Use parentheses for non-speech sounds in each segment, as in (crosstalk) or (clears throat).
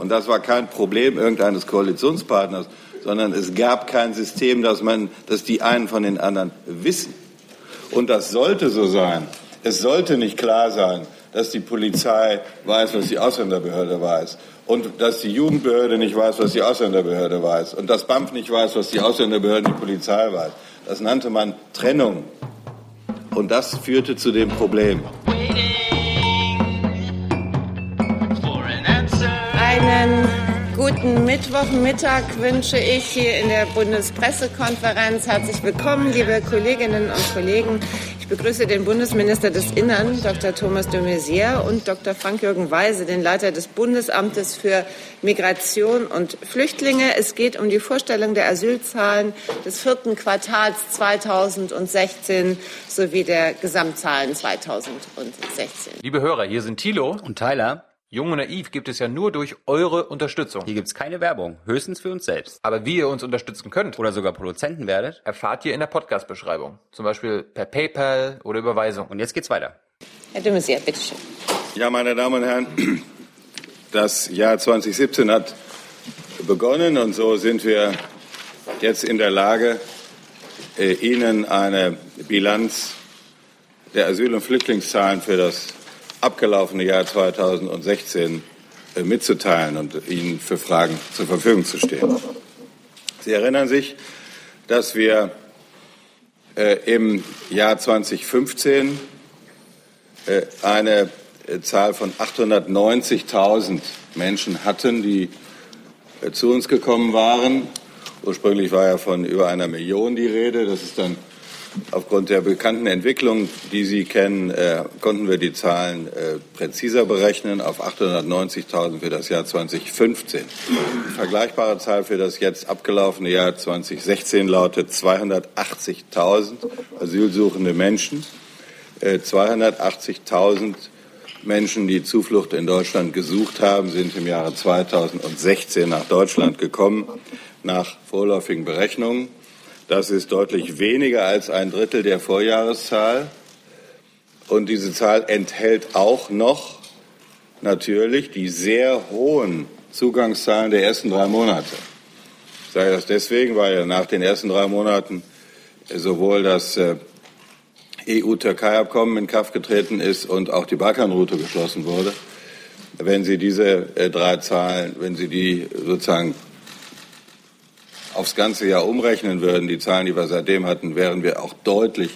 Und das war kein Problem irgendeines Koalitionspartners, sondern es gab kein System, dass man, dass die einen von den anderen wissen. Und das sollte so sein. Es sollte nicht klar sein, dass die Polizei weiß, was die Ausländerbehörde weiß. Und dass die Jugendbehörde nicht weiß, was die Ausländerbehörde weiß. Und dass BAMF nicht weiß, was die Ausländerbehörde und die Polizei weiß. Das nannte man Trennung. Und das führte zu dem Problem. Einen guten Mittwochmittag wünsche ich hier in der Bundespressekonferenz. Herzlich willkommen, liebe Kolleginnen und Kollegen. Ich begrüße den Bundesminister des Innern, Dr. Thomas de Maizière, und Dr. Frank-Jürgen Weise, den Leiter des Bundesamtes für Migration und Flüchtlinge. Es geht um die Vorstellung der Asylzahlen des vierten Quartals 2016 sowie der Gesamtzahlen 2016. Liebe Hörer, hier sind Thilo und Tyler. Jung und Naiv gibt es ja nur durch eure Unterstützung. Hier gibt's keine Werbung, höchstens für uns selbst. Aber wie ihr uns unterstützen könnt oder sogar Produzenten werdet, erfahrt ihr in der Podcast-Beschreibung. Zum Beispiel per PayPal oder Überweisung. Und jetzt geht's weiter. Herr Maizière, bitteschön. Ja, meine Damen und Herren, das Jahr 2017 hat begonnen und so sind wir jetzt in der Lage, äh, Ihnen eine Bilanz der Asyl- und Flüchtlingszahlen für das abgelaufene Jahr 2016 äh, mitzuteilen und Ihnen für Fragen zur Verfügung zu stehen. Sie erinnern sich, dass wir äh, im Jahr 2015 äh, eine Zahl von 890.000 Menschen hatten, die zu uns gekommen waren. Ursprünglich war ja von über einer Million die Rede. Das ist dann Aufgrund der bekannten Entwicklung, die Sie kennen, äh, konnten wir die Zahlen äh, präziser berechnen auf 890.000 für das Jahr 2015. Die vergleichbare Zahl für das jetzt abgelaufene Jahr 2016 lautet 280.000 asylsuchende Menschen, äh, 280.000 Menschen, die Zuflucht in Deutschland gesucht haben, sind im Jahre 2016 nach Deutschland gekommen, nach vorläufigen Berechnungen. Das ist deutlich weniger als ein Drittel der Vorjahreszahl. Und diese Zahl enthält auch noch natürlich die sehr hohen Zugangszahlen der ersten drei Monate. Ich sage das deswegen, weil nach den ersten drei Monaten sowohl das äh, EU-Türkei-Abkommen in Kraft getreten ist und auch die Balkanroute geschlossen wurde. Wenn Sie diese äh, drei Zahlen, wenn Sie die sozusagen aufs ganze Jahr umrechnen würden, die Zahlen, die wir seitdem hatten, wären wir auch deutlich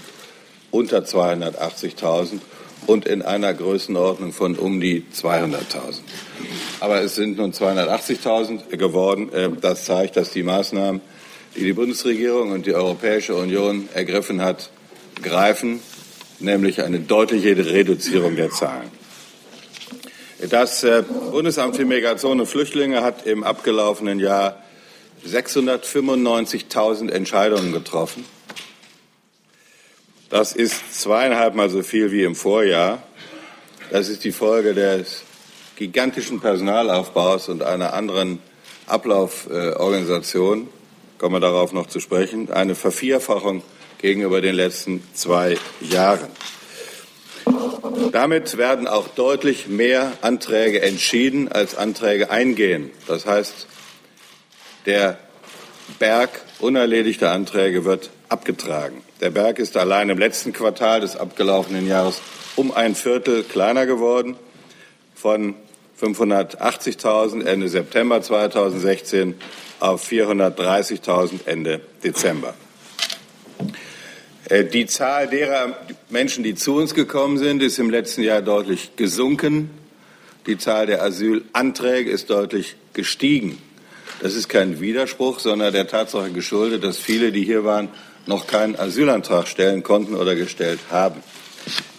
unter 280.000 und in einer Größenordnung von um die 200.000. Aber es sind nun 280.000 geworden. Äh, das zeigt, dass die Maßnahmen, die die Bundesregierung und die Europäische Union ergriffen hat, greifen, nämlich eine deutliche Reduzierung der Zahlen. Das äh, Bundesamt für Migration und Flüchtlinge hat im abgelaufenen Jahr 695.000 Entscheidungen getroffen. Das ist zweieinhalb Mal so viel wie im Vorjahr. Das ist die Folge des gigantischen Personalaufbaus und einer anderen Ablauforganisation. Kommen wir darauf noch zu sprechen. Eine Vervierfachung gegenüber den letzten zwei Jahren. Damit werden auch deutlich mehr Anträge entschieden, als Anträge eingehen. Das heißt, der Berg unerledigter Anträge wird abgetragen. Der Berg ist allein im letzten Quartal des abgelaufenen Jahres um ein Viertel kleiner geworden, von 580.000 Ende September 2016 auf 430.000 Ende Dezember. Äh, die Zahl derer Menschen, die zu uns gekommen sind, ist im letzten Jahr deutlich gesunken. Die Zahl der Asylanträge ist deutlich gestiegen. Das ist kein Widerspruch, sondern der Tatsache geschuldet, dass viele, die hier waren, noch keinen Asylantrag stellen konnten oder gestellt haben.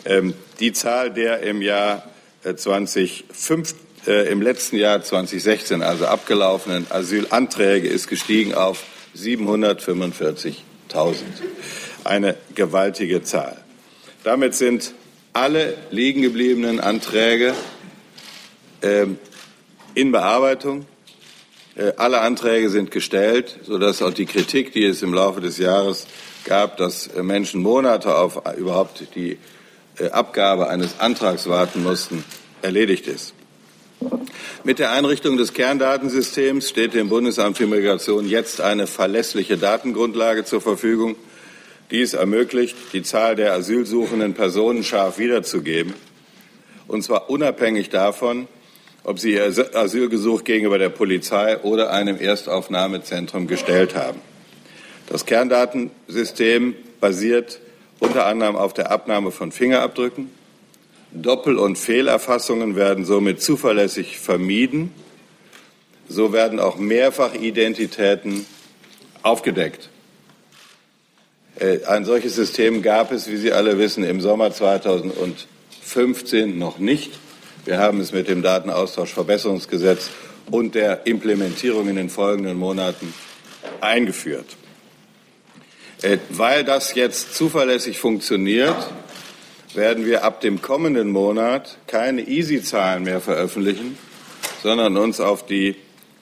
Ähm, die Zahl der im Jahr 2005, äh, äh, im letzten Jahr 2016, also abgelaufenen Asylanträge, ist gestiegen auf 745.000. Eine gewaltige Zahl. Damit sind alle liegen gebliebenen Anträge äh, in Bearbeitung. Äh, alle Anträge sind gestellt, sodass auch die Kritik, die es im Laufe des Jahres gab, dass äh, Menschen Monate auf überhaupt die äh, Abgabe eines Antrags warten mussten, erledigt ist. Mit der Einrichtung des Kerndatensystems steht dem Bundesamt für Migration jetzt eine verlässliche Datengrundlage zur Verfügung. Dies ermöglicht, die Zahl der asylsuchenden Personen scharf wiederzugeben, und zwar unabhängig davon, ob sie ihr Asylgesuch gegenüber der Polizei oder einem Erstaufnahmezentrum gestellt haben. Das Kerndatensystem basiert unter anderem auf der Abnahme von Fingerabdrücken. Doppel- und Fehlerfassungen werden somit zuverlässig vermieden. So werden auch Mehrfachidentitäten aufgedeckt. Äh, ein solches System gab es, wie Sie alle wissen, im Sommer 2015 noch nicht. Wir haben es mit dem Datenaustauschverbesserungsgesetz und der Implementierung in den folgenden Monaten eingeführt. Äh, weil das jetzt zuverlässig funktioniert, werden wir ab dem kommenden Monat keine Easy-Zahlen mehr veröffentlichen, sondern uns auf die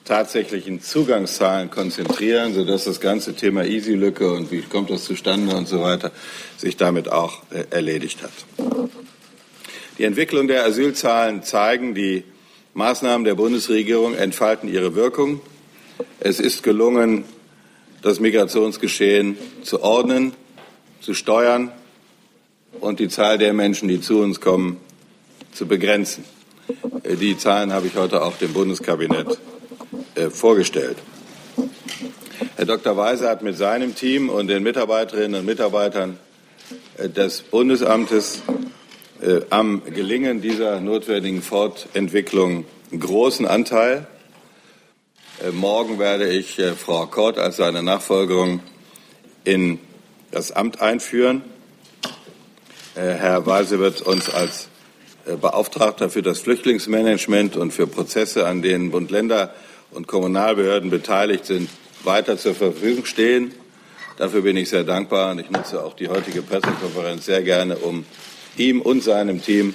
tatsächlichen Zugangszahlen konzentrieren, sodass das ganze Thema Easy-Lücke und wie kommt das zustande und so weiter sich damit auch äh, erledigt hat. Die Entwicklung der Asylzahlen zeigen, die Maßnahmen der Bundesregierung entfalten ihre Wirkung. Es ist gelungen, das Migrationsgeschehen zu ordnen, zu steuern und die Zahl der Menschen, die zu uns kommen, zu begrenzen. Die Zahlen habe ich heute auch dem Bundeskabinett äh, vorgestellt. Herr Dr. Weise hat mit seinem Team und den Mitarbeiterinnen und Mitarbeitern äh, des Bundesamtes am Gelingen dieser notwendigen Fortentwicklung großen Anteil. Äh, morgen werde ich äh, Frau Kort als seine Nachfolgerin in das Amt einführen. Äh, Herr Weise wird uns als Beauftragter für das Flüchtlingsmanagement und für Prozesse, an denen Bund, Länder und Kommunalbehörden beteiligt sind, weiter zur Verfügung stehen. Dafür bin ich sehr dankbar und ich nutze auch die heutige Pressekonferenz sehr gerne, um ihm und seinem Team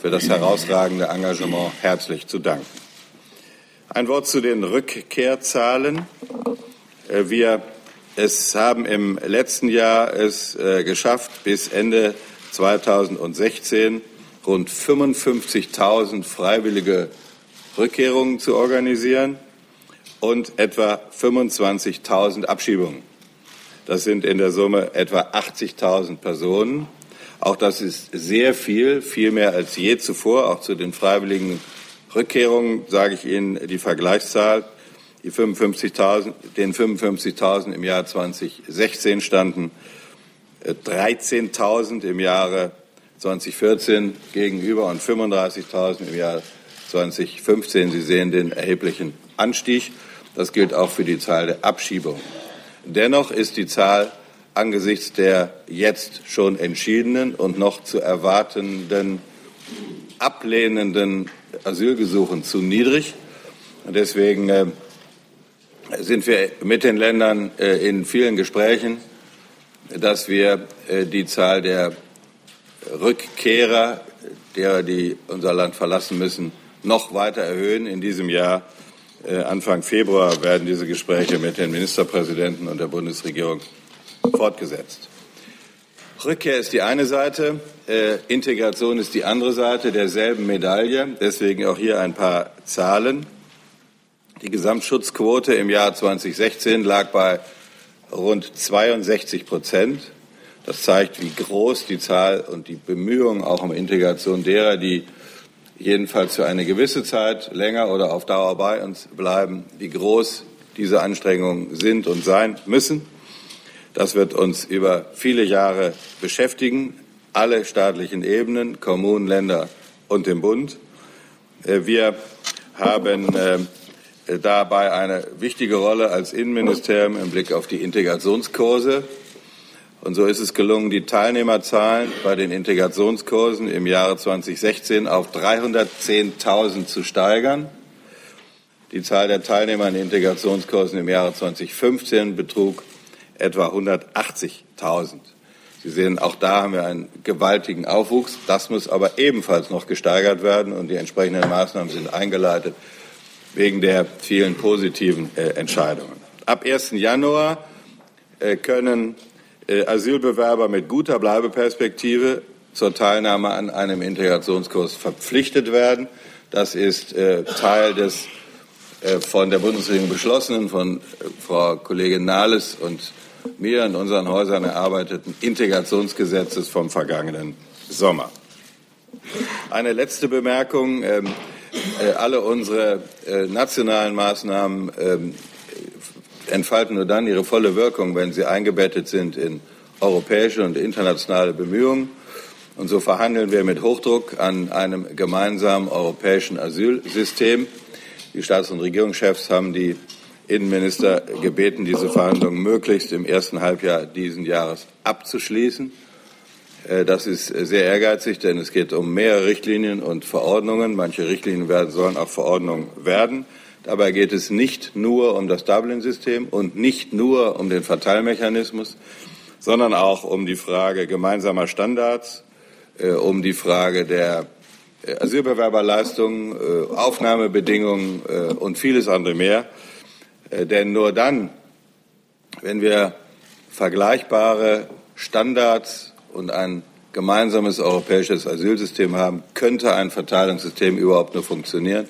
für das herausragende Engagement herzlich zu danken. Ein Wort zu den Rückkehrzahlen. Äh, wir es haben im letzten Jahr es äh, geschafft, bis Ende 2016 rund 55.000 freiwillige Rückkehrungen zu organisieren und etwa 25.000 Abschiebungen. Das sind in der Summe etwa 80.000 Personen. Auch das ist sehr viel, viel mehr als je zuvor, auch zu den freiwilligen Rückkehrungen sage ich Ihnen die Vergleichszahl. Die 55.000, den 55.000 im Jahr 2016 standen 13.000 äh, im Jahre 2014 gegenüber und 35.000 im Jahr 2015. Sie sehen den erheblichen Anstieg. Das gilt auch für die Zahl der Abschiebungen. Dennoch ist die Zahl angesichts der jetzt schon entschiedenen und noch zu erwartenden ablehnenden Asylgesuchen zu niedrig. Und deswegen äh, sind wir mit den Ländern äh, in vielen Gesprächen, dass wir äh, die Zahl der Rückkehrer, derer, die unser Land verlassen müssen, noch weiter erhöhen. In diesem Jahr, Anfang Februar, werden diese Gespräche mit den Ministerpräsidenten und der Bundesregierung fortgesetzt. Rückkehr ist die eine Seite, äh, Integration ist die andere Seite derselben Medaille. Deswegen auch hier ein paar Zahlen. Die Gesamtschutzquote im Jahr 2016 lag bei rund 62 Prozent. Das zeigt, wie groß die Zahl und die Bemühungen auch um Integration derer, die jedenfalls für eine gewisse Zeit länger oder auf Dauer bei uns bleiben, wie groß diese Anstrengungen sind und sein müssen. Das wird uns über viele Jahre beschäftigen, alle staatlichen Ebenen, Kommunen, Länder und den Bund. Äh, wir haben äh, dabei eine wichtige Rolle als Innenministerium im Blick auf die Integrationskurse. Und so ist es gelungen, die Teilnehmerzahlen bei den Integrationskursen im Jahre 2016 auf 310.000 zu steigern. Die Zahl der Teilnehmer in Integrationskursen im Jahre 2015 betrug etwa 180.000. Sie sehen, auch da haben wir einen gewaltigen Aufwuchs. Das muss aber ebenfalls noch gesteigert werden und die entsprechenden Maßnahmen sind eingeleitet wegen der vielen positiven äh, Entscheidungen. Ab 1. Januar äh, können äh, Asylbewerber mit guter Bleibeperspektive zur Teilnahme an einem Integrationskurs verpflichtet werden. Das ist äh, Teil des von der Bundesregierung beschlossenen, von äh, Frau Kollegin Nahles und mir in unseren Häusern erarbeiteten Integrationsgesetzes vom vergangenen Sommer. Eine letzte Bemerkung. Ähm, äh, alle unsere äh, nationalen Maßnahmen ähm, entfalten nur dann ihre volle Wirkung, wenn sie eingebettet sind in europäische und internationale Bemühungen. Und so verhandeln wir mit Hochdruck an einem gemeinsamen europäischen Asylsystem. Die Staats- und Regierungschefs haben die Innenminister gebeten, diese Verhandlungen möglichst im ersten Halbjahr dieses Jahres abzuschließen. Äh, das ist sehr ehrgeizig, denn es geht um mehrere Richtlinien und Verordnungen. Manche Richtlinien werden, sollen auch Verordnungen werden. Dabei geht es nicht nur um das Dublin-System und nicht nur um den Verteilmechanismus, sondern auch um die Frage gemeinsamer Standards, äh, um die Frage der Asylbewerberleistungen, äh, Aufnahmebedingungen äh, und vieles andere mehr. Äh, denn nur dann, wenn wir vergleichbare Standards und ein gemeinsames europäisches Asylsystem haben, könnte ein Verteilungssystem überhaupt nur funktionieren.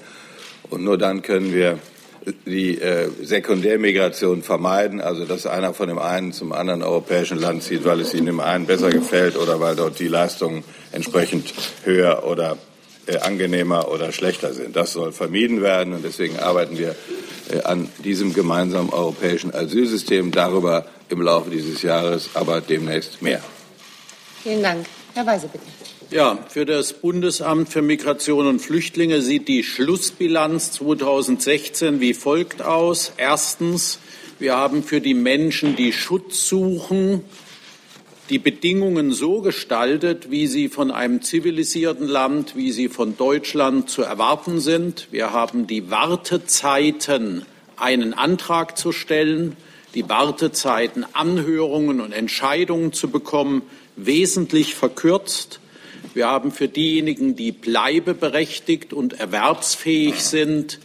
Und nur dann können wir die äh, Sekundärmigration vermeiden, also dass einer von dem einen zum anderen europäischen Land zieht, weil es ihm dem einen besser gefällt oder weil dort die Leistungen entsprechend höher oder äh, angenehmer oder schlechter sind. Das soll vermieden werden und deswegen arbeiten wir äh, an diesem gemeinsamen europäischen Asylsystem. Darüber im Laufe dieses Jahres, aber demnächst mehr. Vielen Dank. Herr Weise, bitte. Ja, für das Bundesamt für Migration und Flüchtlinge sieht die Schlussbilanz 2016 wie folgt aus. Erstens, wir haben für die Menschen, die Schutz suchen, die Bedingungen so gestaltet, wie sie von einem zivilisierten Land, wie sie von Deutschland zu erwarten sind. Wir haben die Wartezeiten, einen Antrag zu stellen, die Wartezeiten, Anhörungen und Entscheidungen zu bekommen, wesentlich verkürzt. Wir haben für diejenigen, die bleibeberechtigt und erwerbsfähig sind,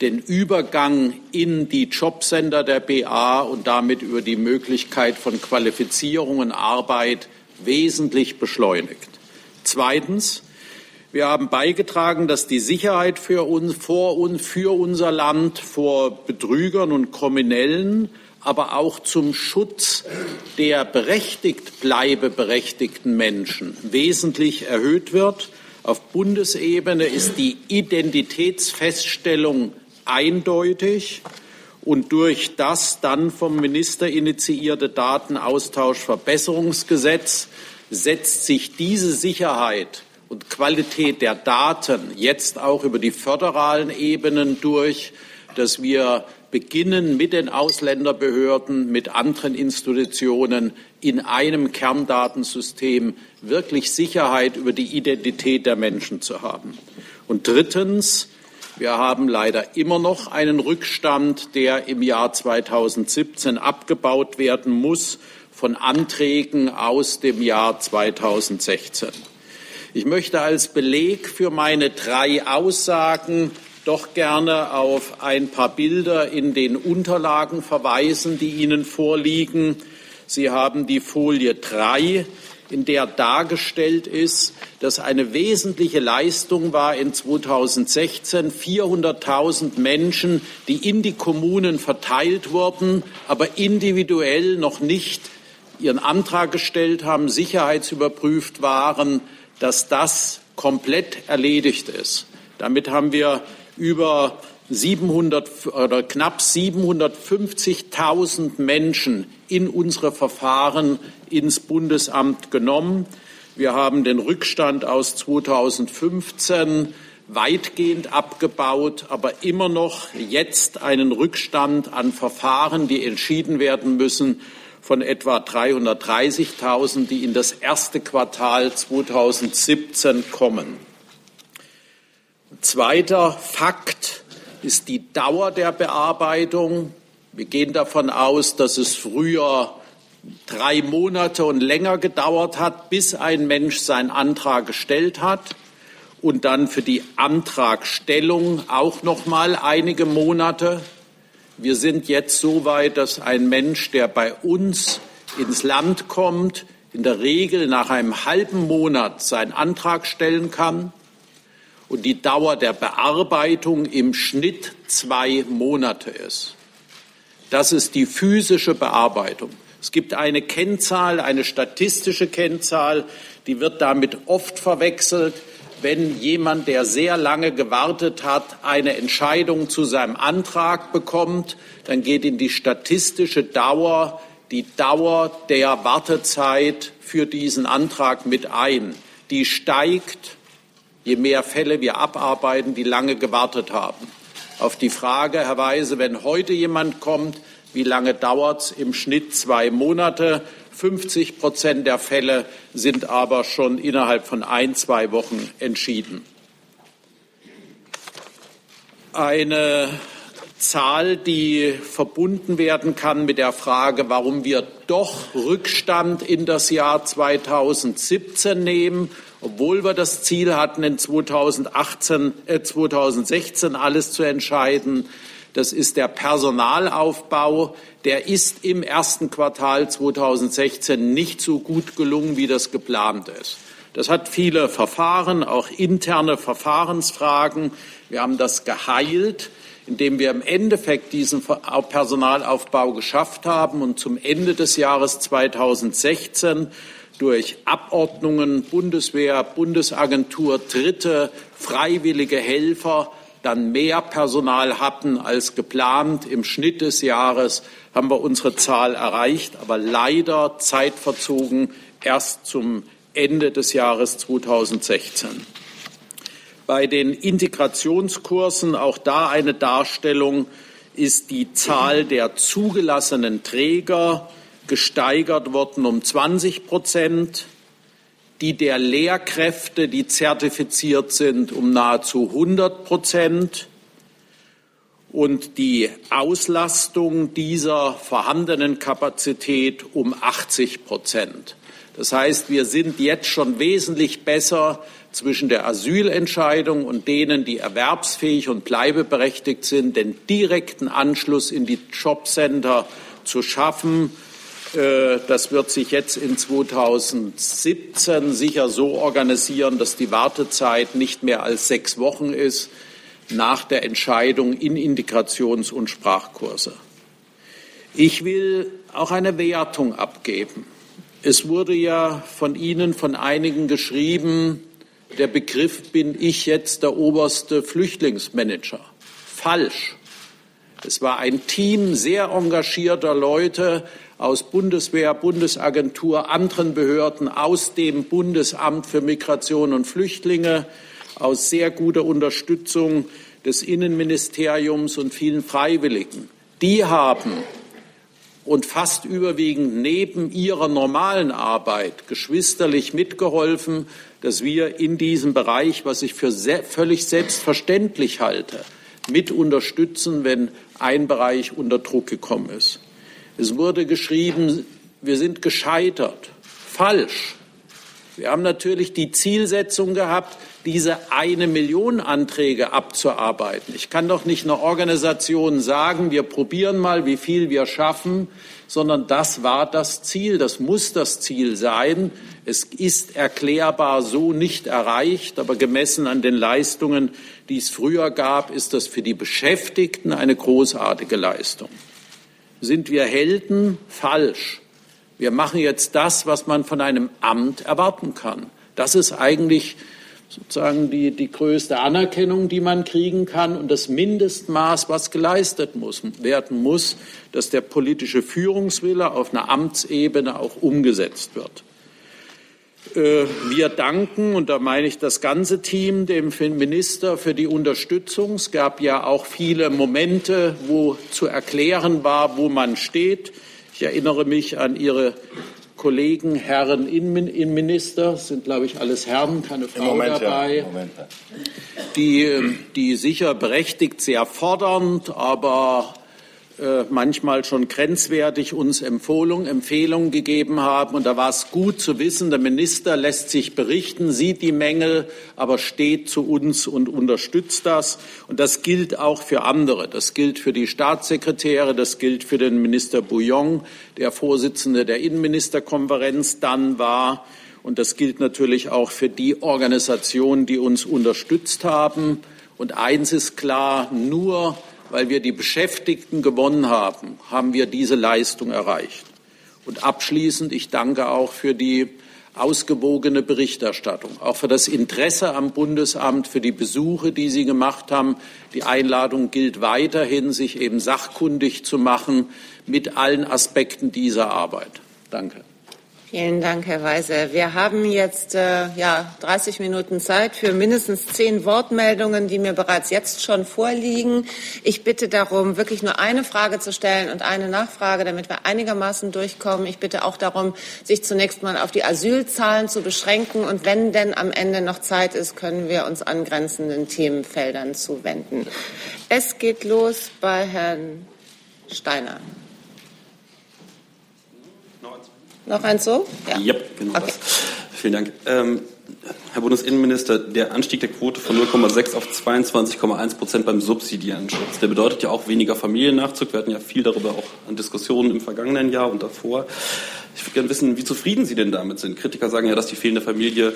den Übergang in die Jobcenter der BA und damit über die Möglichkeit von Qualifizierung und Arbeit wesentlich beschleunigt. Zweitens, wir haben beigetragen, dass die Sicherheit für uns, vor uns, für unser Land vor Betrügern und Kriminellen aber auch zum Schutz der berechtigt bleibeberechtigten Menschen wesentlich erhöht wird. Auf Bundesebene ist die Identitätsfeststellung eindeutig und durch das dann vom Minister initiierte Datenaustauschverbesserungsgesetz setzt sich diese Sicherheit und Qualität der Daten jetzt auch über die föderalen Ebenen durch, dass wir beginnen mit den Ausländerbehörden, mit anderen Institutionen in einem Kerndatensystem wirklich Sicherheit über die Identität der Menschen zu haben. Und drittens, wir haben leider immer noch einen Rückstand, der im Jahr 2017 abgebaut werden muss von Anträgen aus dem Jahr 2016. Ich möchte als Beleg für meine drei Aussagen doch gerne auf ein paar Bilder in den Unterlagen verweisen, die Ihnen vorliegen. Sie haben die Folie 3, in der dargestellt ist, dass eine wesentliche Leistung war in 2016 400.000 Menschen, die in die Kommunen verteilt wurden, aber individuell noch nicht ihren Antrag gestellt haben, sicherheitsüberprüft waren, dass das komplett erledigt ist. Damit haben wir über 700 oder knapp 750.000 Menschen in unsere Verfahren ins Bundesamt genommen. Wir haben den Rückstand aus 2015 weitgehend abgebaut, aber immer noch jetzt einen Rückstand an Verfahren, die entschieden werden müssen, von etwa 330.000, die in das erste Quartal 2017 kommen. Zweiter Fakt ist die Dauer der Bearbeitung. Wir gehen davon aus, dass es früher drei Monate und länger gedauert hat, bis ein Mensch seinen Antrag gestellt hat und dann für die Antragstellung auch noch mal einige Monate. Wir sind jetzt so weit, dass ein Mensch, der bei uns ins Land kommt, in der Regel nach einem halben Monat seinen Antrag stellen kann und die Dauer der Bearbeitung im Schnitt zwei Monate ist. Das ist die physische Bearbeitung. Es gibt eine Kennzahl, eine statistische Kennzahl, die wird damit oft verwechselt. Wenn jemand, der sehr lange gewartet hat, eine Entscheidung zu seinem Antrag bekommt, dann geht in die statistische Dauer die Dauer der Wartezeit für diesen Antrag mit ein. Die steigt, je mehr Fälle wir abarbeiten, die lange gewartet haben. Auf die Frage, Herr wenn heute jemand kommt, wie lange dauert es? Im Schnitt zwei Monate. 50 Prozent der Fälle sind aber schon innerhalb von ein, zwei Wochen entschieden. Eine Zahl, die verbunden werden kann mit der Frage, warum wir doch Rückstand in das Jahr 2017 nehmen, obwohl wir das Ziel hatten, in 2018, äh, 2016 alles zu entscheiden. Das ist der Personalaufbau. Der ist im ersten Quartal 2016 nicht so gut gelungen, wie das geplant ist. Das hat viele Verfahren, auch interne Verfahrensfragen. Wir haben das geheilt indem wir im Endeffekt diesen Personalaufbau geschafft haben und zum Ende des Jahres 2016 durch Abordnungen Bundeswehr, Bundesagentur, Dritte, freiwillige Helfer dann mehr Personal hatten als geplant. Im Schnitt des Jahres haben wir unsere Zahl erreicht, aber leider zeitverzogen erst zum Ende des Jahres 2016 bei den Integrationskursen, auch da eine Darstellung, ist die Zahl der zugelassenen Träger gesteigert worden um 20 Prozent, die der Lehrkräfte, die zertifiziert sind, um nahezu 100 Prozent und die Auslastung dieser vorhandenen Kapazität um 80 Prozent. Das heißt, wir sind jetzt schon wesentlich besser zwischen der Asylentscheidung und denen, die erwerbsfähig und bleibeberechtigt sind, den direkten Anschluss in die Jobcenter zu schaffen. Äh, das wird sich jetzt in 2017 sicher so organisieren, dass die Wartezeit nicht mehr als sechs Wochen ist nach der Entscheidung in Integrations- und Sprachkurse. Ich will auch eine Wertung abgeben. Es wurde ja von Ihnen, von einigen geschrieben, der Begriff bin ich jetzt der oberste Flüchtlingsmanager. Falsch. Es war ein Team sehr engagierter Leute aus Bundeswehr, Bundesagentur, anderen Behörden, aus dem Bundesamt für Migration und Flüchtlinge, aus sehr guter Unterstützung des Innenministeriums und vielen Freiwilligen. Die haben und fast überwiegend neben ihrer normalen Arbeit geschwisterlich mitgeholfen, dass wir in diesem Bereich, was ich für völlig selbstverständlich halte, mit unterstützen, wenn ein Bereich unter Druck gekommen ist. Es wurde geschrieben, wir sind gescheitert. Falsch. Wir haben natürlich die Zielsetzung gehabt, diese eine Million Anträge abzuarbeiten. Ich kann doch nicht einer Organisation sagen, wir probieren mal, wie viel wir schaffen, sondern das war das Ziel, das muss das Ziel sein. Es ist erklärbar so nicht erreicht, aber gemessen an den Leistungen, die es früher gab, ist das für die Beschäftigten eine großartige Leistung. Sind wir Helden? Falsch. Wir machen jetzt das, was man von einem Amt erwarten kann. Das ist eigentlich sozusagen die, die größte Anerkennung, die man kriegen kann und das Mindestmaß, was geleistet muss, werden muss, dass der politische Führungswille auf einer Amtsebene auch umgesetzt wird. Äh, wir danken, und da meine ich das ganze Team, dem Minister für die Unterstützung. Es gab ja auch viele Momente, wo zu erklären war, wo man steht. Ich erinnere mich an Ihre Kollegen, Herren Innenminister, sind glaube ich alles Herren, keine Frau Moment, dabei, ja. Moment, ja. die, die sicher berechtigt sehr fordernd, aber äh, manchmal schon grenzwertig uns Empfehlungen, Empfehlungen gegeben haben. Und da war es gut zu wissen, der Minister lässt sich berichten, sieht die Mängel, aber steht zu uns und unterstützt das. Und das gilt auch für andere. Das gilt für die Staatssekretäre, das gilt für den Minister Bouillon, der Vorsitzende der Innenministerkonferenz dann war. Und das gilt natürlich auch für die Organisationen, die uns unterstützt haben. Und eins ist klar, nur weil wir die Beschäftigten gewonnen haben, haben wir diese Leistung erreicht. Und abschließend, ich danke auch für die ausgewogene Berichterstattung, auch für das Interesse am Bundesamt, für die Besuche, die Sie gemacht haben. Die Einladung gilt weiterhin, sich eben sachkundig zu machen mit allen Aspekten dieser Arbeit. Danke. Vielen Dank, Herr Weise. Wir haben jetzt äh, ja, 30 Minuten Zeit für mindestens zehn Wortmeldungen, die mir bereits jetzt schon vorliegen. Ich bitte darum, wirklich nur eine Frage zu stellen und eine Nachfrage, damit wir einigermaßen durchkommen. Ich bitte auch darum, sich zunächst mal auf die Asylzahlen zu beschränken. Und wenn denn am Ende noch Zeit ist, können wir uns angrenzenden Themenfeldern zuwenden. Es geht los bei Herrn Steiner. Noch eins so? Ja, ja genau. Okay. Vielen Dank. Ähm, Herr Bundesinnenminister, der Anstieg der Quote von 0,6 auf 22,1 Prozent beim subsidiären Schutz, der bedeutet ja auch weniger Familiennachzug. Wir hatten ja viel darüber auch an Diskussionen im vergangenen Jahr und davor. Ich würde gerne wissen, wie zufrieden Sie denn damit sind. Kritiker sagen ja, dass die fehlende Familie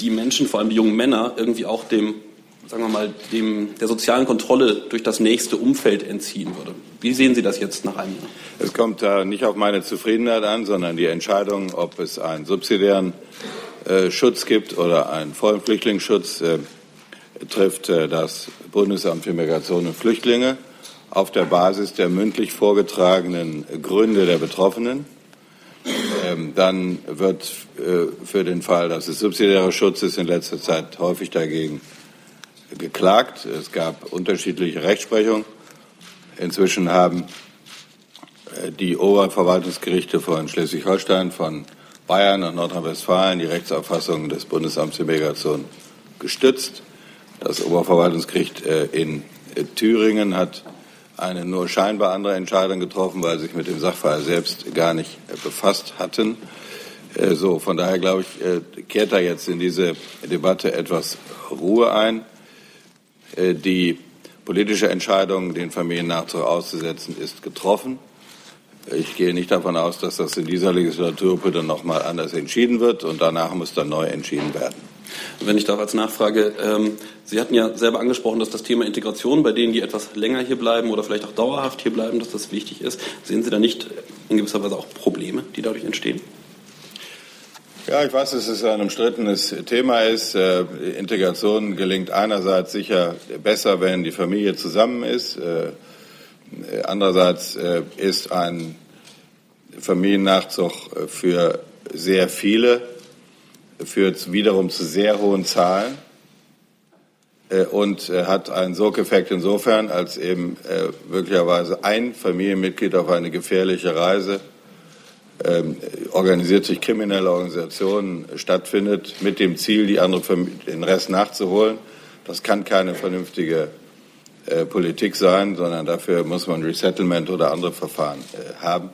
die Menschen, vor allem die jungen Männer, irgendwie auch dem sagen wir mal, dem, der sozialen Kontrolle durch das nächste Umfeld entziehen würde. Wie sehen Sie das jetzt nach einem Jahr? Es kommt da nicht auf meine Zufriedenheit an, sondern die Entscheidung, ob es einen subsidiären äh, Schutz gibt oder einen vollen Flüchtlingsschutz, äh, trifft äh, das Bundesamt für Migration und Flüchtlinge auf der Basis der mündlich vorgetragenen Gründe der Betroffenen. Ähm, dann wird äh, für den Fall, dass es subsidiärer Schutz ist, in letzter Zeit häufig dagegen geklagt. Es gab unterschiedliche Rechtsprechung. Inzwischen haben äh, die Oberverwaltungsgerichte von Schleswig-Holstein, von Bayern und Nordrhein-Westfalen die Rechtsauffassung des Bundesamts für Migration gestützt. Das Oberverwaltungsgericht äh, in äh, Thüringen hat eine nur scheinbar andere Entscheidung getroffen, weil sie sich mit dem Sachverhalt selbst gar nicht befasst hatten. So, von daher glaube ich, kehrt da jetzt in diese Debatte etwas Ruhe ein. Äh, die politische Entscheidung, den Familiennachzug auszusetzen, ist getroffen. Ich gehe nicht davon aus, dass das in dieser Legislaturperiode noch mal anders entschieden wird und danach muss dann neu entschieden werden. Wenn ich darf als Nachfrage, ähm, Sie hatten ja selber angesprochen, dass das Thema Integration bei denen, die etwas länger hier bleiben oder vielleicht auch dauerhaft hier bleiben, dass das wichtig ist. Sehen Sie da nicht in gewisser Weise auch Probleme, die dadurch entstehen? Ja, ich weiß, dass es ein umstrittenes Thema ist. Äh, Integration gelingt einerseits sicher besser, wenn die Familie zusammen ist. Äh, andererseits äh, ist ein Familiennachzug für sehr viele, führt wiederum zu sehr hohen Zahlen und hat einen Sogeffekt insofern, als eben möglicherweise ein Familienmitglied auf eine gefährliche Reise ähm, organisiert durch kriminelle Organisationen stattfindet, mit dem Ziel, die andere, den Rest nachzuholen. Das kann keine vernünftige äh, Politik sein, sondern dafür muss man Resettlement oder andere Verfahren äh, haben.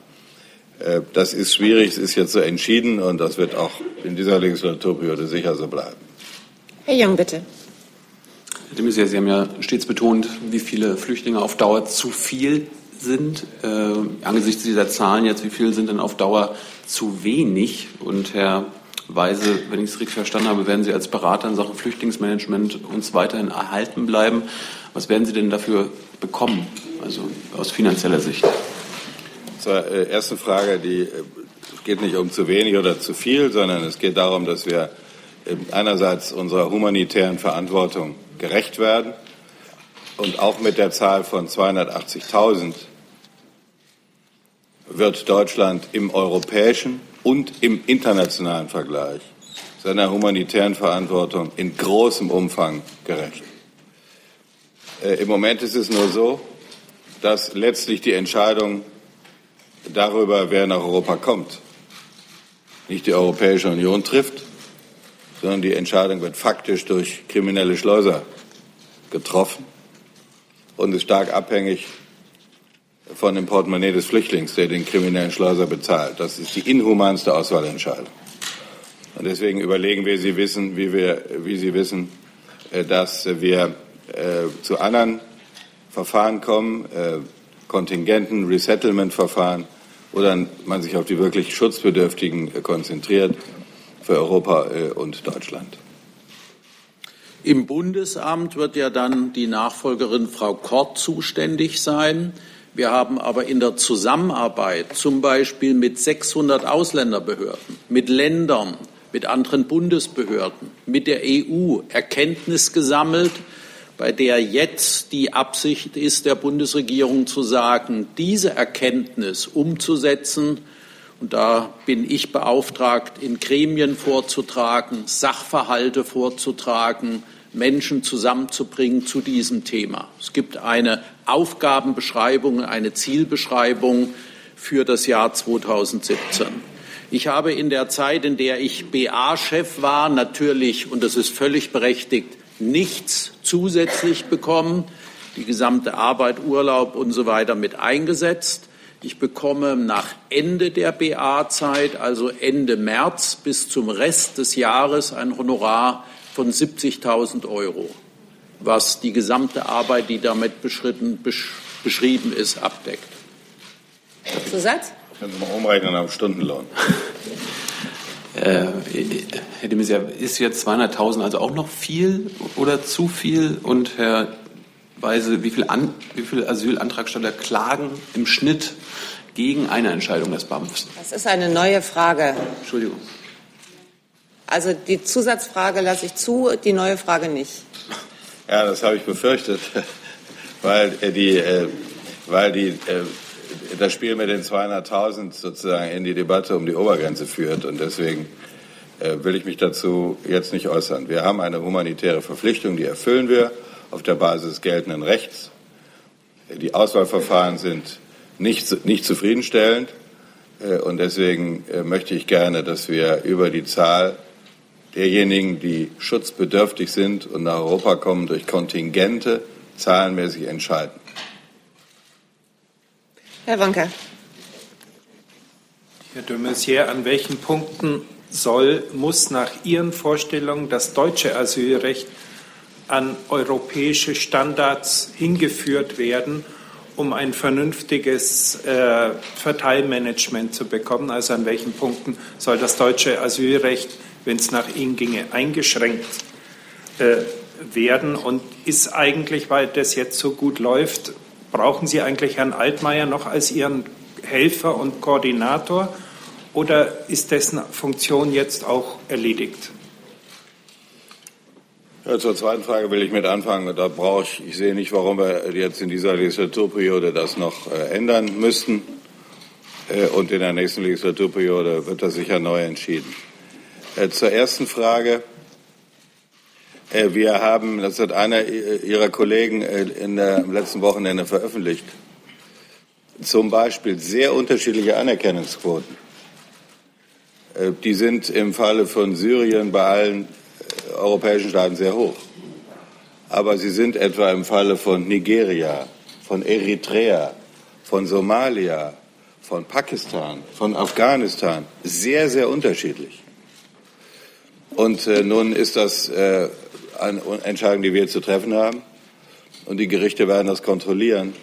Äh, das ist schwierig, es ist jetzt so entschieden und das wird auch in dieser Legislaturperiode sicher so bleiben. Herr Jung, bitte. Herr de Maizière, Sie haben ja stets betont, wie viele Flüchtlinge auf Dauer zu viel sind. Äh, angesichts dieser Zahlen jetzt, wie viel sind denn auf Dauer zu wenig? Und Herr Weise, wenn ich es richtig verstanden habe, werden Sie als Berater in Sachen Flüchtlingsmanagement uns weiterhin erhalten bleiben. Was werden Sie denn dafür bekommen, also aus finanzieller Sicht? Zur äh, ersten Frage, die äh, geht nicht um zu wenig oder zu viel, sondern es geht darum, dass wir äh, einerseits unserer humanitären Verantwortung gerecht werden und auch mit der Zahl von 280.000 wird Deutschland im europäischen und im internationalen Vergleich seiner humanitären Verantwortung in großem Umfang gerecht. Äh, Im Moment ist es nur so, dass letztlich die Entscheidung darüber, wer nach Europa kommt, nicht die Europäische Union trifft, sondern die Entscheidung wird faktisch durch kriminelle Schleuser getroffen und ist stark abhängig von dem Portemonnaie des Flüchtlings, der den kriminellen Schleuser bezahlt. Das ist die inhumanste Auswahlentscheidung. Und deswegen überlegen wir, Sie wissen, wie, wir, wie Sie wissen, äh, dass wir äh, zu anderen Verfahren kommen, äh, Kontingenten, Resettlement-Verfahren, wo dann man sich auf die wirklich Schutzbedürftigen konzentriert. für Europa und Deutschland. Im Bundesamt wird ja dann die Nachfolgerin Frau Kort zuständig sein. Wir haben aber in der Zusammenarbeit zum Beispiel mit 600 Ausländerbehörden, mit Ländern, mit anderen Bundesbehörden, mit der EU Erkenntnis gesammelt, bei der jetzt die Absicht ist, der Bundesregierung zu sagen, diese Erkenntnis umzusetzen. Und da bin ich beauftragt, in Gremien vorzutragen, Sachverhalte vorzutragen, Menschen zusammenzubringen zu diesem Thema. Es gibt eine Aufgabenbeschreibung, eine Zielbeschreibung für das Jahr 2017. Ich habe in der Zeit, in der ich BA-Chef war, natürlich, und das ist völlig berechtigt, nichts zusätzlich bekommen, die gesamte Arbeit, Urlaub und so weiter mit eingesetzt. Ich bekomme nach Ende der BA-Zeit, also Ende März bis zum Rest des Jahres, ein Honorar von 70.000 Euro, was die gesamte Arbeit, die damit beschritten, besch beschrieben ist, abdeckt. Zusatz? Können Sie mal umrechnen am Stundenlohn. (laughs) Äh, Herr de Maizière, ist jetzt 200.000 also auch noch viel oder zu viel? Und Herr Weise, wie viele viel Asylantragsteller klagen im Schnitt gegen eine Entscheidung des BAMFs? Das ist eine neue Frage. Entschuldigung. Also die Zusatzfrage lasse ich zu, die neue Frage nicht. Ja, das habe ich befürchtet, (laughs) weil die, äh, weil die äh, das Spiel mit den 200.000 sozusagen in die Debatte um die Obergrenze führt und deswegen äh, will ich mich dazu jetzt nicht äußern. Wir haben eine humanitäre Verpflichtung, die erfüllen wir auf der Basis des geltenden Rechts. Die Auswahlverfahren sind nicht, nicht zufriedenstellend und deswegen möchte ich gerne, dass wir über die Zahl derjenigen, die schutzbedürftig sind und nach Europa kommen, durch Kontingente zahlenmäßig entscheiden. Herr Wanka. Herr de Maizière, an welchen Punkten soll, muss nach Ihren Vorstellungen das deutsche Asylrecht an europäische Standards hingeführt werden, um ein vernünftiges äh, Verteilmanagement zu bekommen? Also an welchen Punkten soll das deutsche Asylrecht wenn es nach ihnen ginge, eingeschränkt äh, werden? Und ist eigentlich, weil das jetzt so gut läuft, brauchen Sie eigentlich Herrn Altmaier noch als Ihren Helfer und Koordinator oder ist dessen Funktion jetzt auch erledigt? Ja, zur zweiten Frage will ich mit anfangen. Da brauche ich, ich sehe nicht, warum wir jetzt in dieser Legislaturperiode das noch äh, ändern müssten. Äh, und in der nächsten Legislaturperiode wird das sicher neu entschieden. Äh, zur ersten Frage. Äh, wir haben, das hat einer Ihrer Kollegen äh, in der, letzten Wochenende veröffentlicht, zum Beispiel sehr unterschiedliche Anerkennungsquoten. Die sind im Falle von Syrien bei allen europäischen Staaten sehr hoch. Aber sie sind etwa im Falle von Nigeria, von Eritrea, von Somalia, von Pakistan, von Afghanistan sehr, sehr unterschiedlich. Und äh, nun ist das äh, eine Entscheidung, die wir zu treffen haben. Und die Gerichte werden das kontrollieren.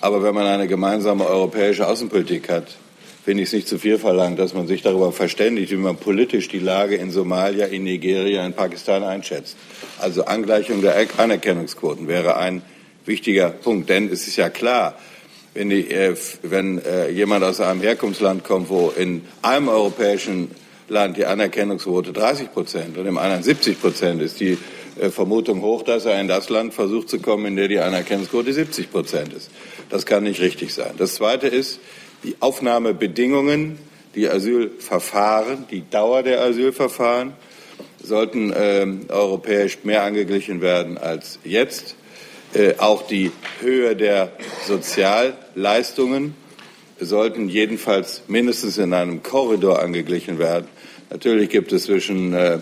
Aber wenn man eine gemeinsame europäische Außenpolitik hat, finde ich es nicht zu viel verlangt, dass man sich darüber verständigt, wie man politisch die Lage in Somalia, in Nigeria, in Pakistan einschätzt. Also Angleichung der Anerkennungsquoten wäre ein wichtiger Punkt. Denn es ist ja klar, wenn, die, äh, wenn äh, jemand aus einem Herkunftsland kommt, wo in einem europäischen Land die Anerkennungsquote 30 Prozent und im anderen 70 Prozent ist die äh, Vermutung hoch, dass er in das Land versucht zu kommen, in der die Anerkennungsquote 70 Prozent ist. Das kann nicht richtig sein. Das Zweite ist die Aufnahmebedingungen, die Asylverfahren, die Dauer der Asylverfahren sollten äh, europäisch mehr angeglichen werden als jetzt. Äh, auch die Höhe der Sozialleistungen sollten jedenfalls mindestens in einem Korridor angeglichen werden. Natürlich gibt es zwischen äh,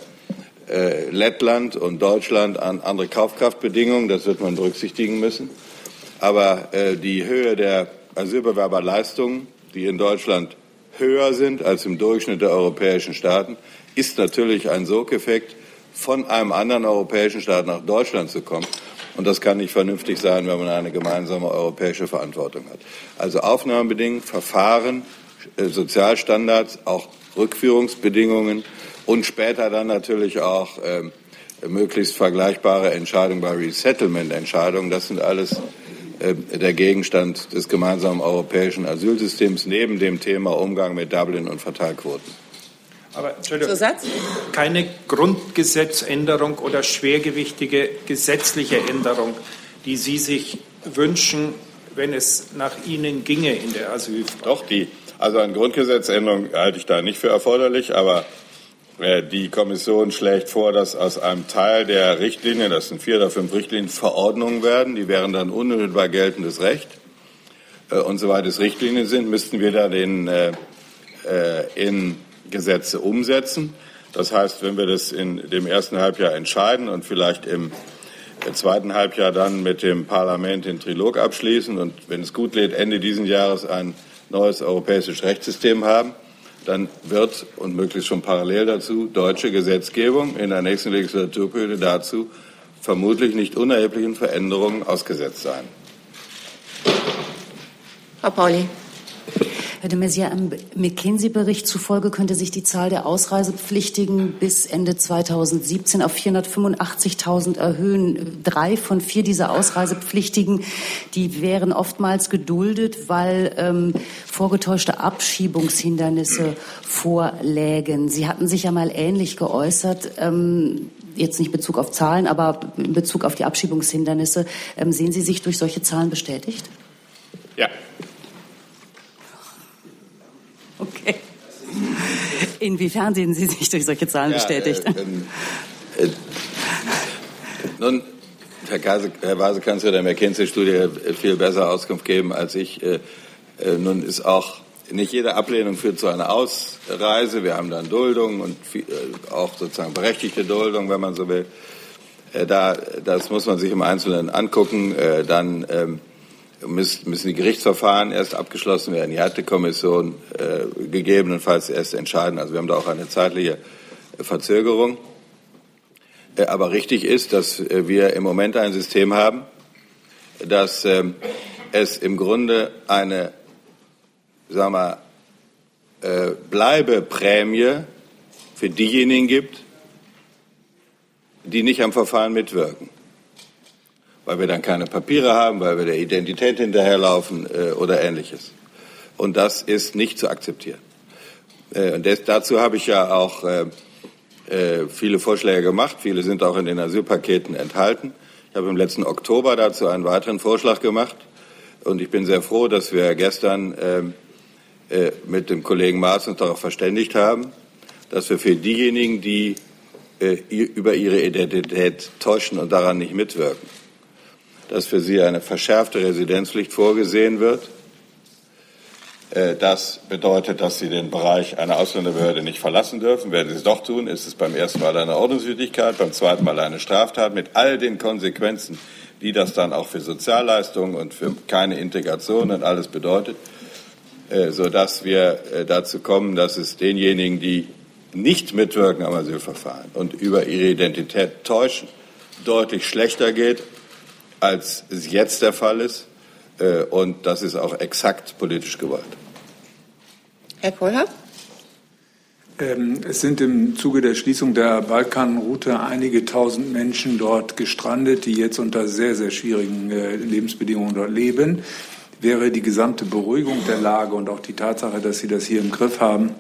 äh, Lettland und Deutschland an andere Kaufkraftbedingungen, das wird man berücksichtigen müssen. Aber äh, die Höhe der Asylbewerberleistungen, die in Deutschland höher sind als im Durchschnitt der europäischen Staaten, ist natürlich ein Sogeffekt, von einem anderen europäischen Staat nach Deutschland zu kommen. Und das kann nicht vernünftig sein, wenn man eine gemeinsame europäische Verantwortung hat. Also Aufnahmebedingungen, Verfahren, äh, Sozialstandards, auch Rückführungsbedingungen und später dann natürlich auch äh, möglichst vergleichbare Entscheidungen bei Resettlement-Entscheidungen. Das sind alles äh, der Gegenstand des gemeinsamen europäischen Asylsystems neben dem Thema Umgang mit Dublin und Verteilquoten. Aber Zusatz? keine Grundgesetzänderung oder schwergewichtige gesetzliche Änderung, die Sie sich wünschen, wenn es nach Ihnen ginge in der Asylfrage. Doch, die. Also eine Grundgesetzänderung halte ich da nicht für erforderlich, aber äh, die Kommission schlägt vor, dass aus einem Teil der Richtlinien, das sind vier oder fünf Richtlinien, Verordnungen werden. Die wären dann unmittelbar geltendes Recht. Äh, und soweit es Richtlinien sind, müssten wir da den äh, in Gesetze umsetzen. Das heißt, wenn wir das in dem ersten Halbjahr entscheiden und vielleicht im zweiten Halbjahr dann mit dem Parlament den Trilog abschließen und wenn es gut lädt, Ende dieses Jahres ein neues europäisches Rechtssystem haben, dann wird und möglichst schon parallel dazu deutsche Gesetzgebung in der nächsten Legislaturperiode dazu vermutlich nicht unerheblichen Veränderungen ausgesetzt sein. Frau Pauli. Herr de Maizière, einem McKinsey-Bericht zufolge könnte sich die Zahl der Ausreisepflichtigen bis Ende 2017 auf 485.000 erhöhen. Drei von vier dieser Ausreisepflichtigen, die wären oftmals geduldet, weil ähm, vorgetäuschte Abschiebungshindernisse vorlägen. Sie hatten sich ja mal ähnlich geäußert. Ähm, jetzt nicht in Bezug auf Zahlen, aber in Bezug auf die Abschiebungshindernisse. Ähm, sehen Sie sich durch solche Zahlen bestätigt? Ja, Okay. Inwiefern sehen Sie sich durch solche Zahlen ja, bestätigt? Äh, ähm, äh, nun, Herr, Kase, Herr Vasekanzler der McKinsey-Studie viel besser Auskunft geben als ich. Äh, äh, nun ist auch nicht jede Ablehnung führt zu einer Ausreise. Wir haben dann Duldung und viel, äh, auch sozusagen berechtigte Duldung, wenn man so will. Äh, da, das muss man sich im Einzelnen angucken. dann ähm, müssen die Gerichtsverfahren erst abgeschlossen werden. Die Härtekommission äh, gegebenenfalls erst entscheiden. Also wir haben da auch eine zeitliche Verzögerung. Äh, aber richtig ist, dass äh, wir im Moment ein System haben, dass äh, es im Grunde eine, sagen wir, äh, Bleibeprämie für diejenigen gibt, die nicht am Verfahren mitwirken weil wir dann keine Papiere haben, weil wir der Identität hinterherlaufen äh, oder ähnliches. Und das ist nicht zu akzeptieren. Äh, und des, dazu habe ich ja auch äh, äh, viele Vorschläge gemacht. Viele sind auch in den Asylpaketen enthalten. Ich habe im letzten Oktober dazu einen weiteren Vorschlag gemacht. Und ich bin sehr froh, dass wir gestern ähm, äh, mit dem Kollegen Maas uns darauf verständigt haben, dass wir für diejenigen, die äh, über ihre Identität täuschen und daran nicht mitwirken, dass für sie eine verschärfte Residenzpflicht vorgesehen wird. Äh, das bedeutet, dass sie den Bereich einer Ausländerbehörde nicht verlassen dürfen. Werden sie es doch tun, ist es beim ersten Mal eine Ordnungswidrigkeit, beim zweiten Mal eine Straftat mit all den Konsequenzen, die das dann auch für Sozialleistungen und für keine Integration und alles bedeutet, äh, sodass wir äh, dazu kommen, dass es denjenigen, die nicht mitwirken am Asylverfahren und über ihre Identität täuschen, deutlich schlechter geht als es jetzt der Fall ist. Äh, und das ist auch exakt politisch gewollt. Herr Kohlhaab? Ähm, es sind im Zuge der Schließung der Balkanroute einige tausend Menschen dort gestrandet, die jetzt unter sehr, sehr schwierigen äh, Lebensbedingungen dort leben. Wäre die gesamte Beruhigung der Lage und auch die Tatsache, dass Sie das hier im Griff haben,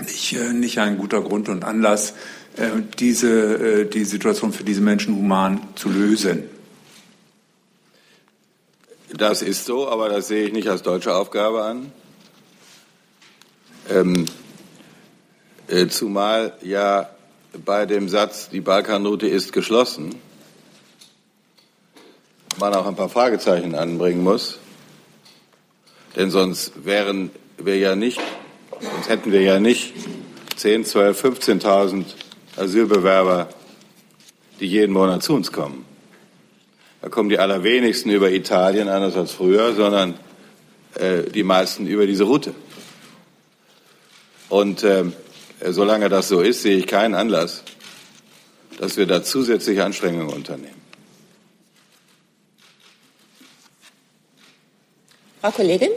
nicht, äh, nicht ein guter Grund und Anlass, diese, die Situation für diese Menschen human zu lösen? Das ist so, aber das sehe ich nicht als deutsche Aufgabe an. Ähm, äh, zumal ja bei dem Satz, die Balkanroute ist geschlossen, man auch ein paar Fragezeichen anbringen muss. Denn sonst wären wir ja nicht, sonst hätten wir ja nicht 10, 12, 15.000 Asylbewerber, die jeden Monat zu uns kommen. Da kommen die allerwenigsten über Italien, anders als früher, sondern äh, die meisten über diese Route. Und äh, solange das so ist, sehe ich keinen Anlass, dass wir da zusätzliche Anstrengungen unternehmen. Frau Kollegin?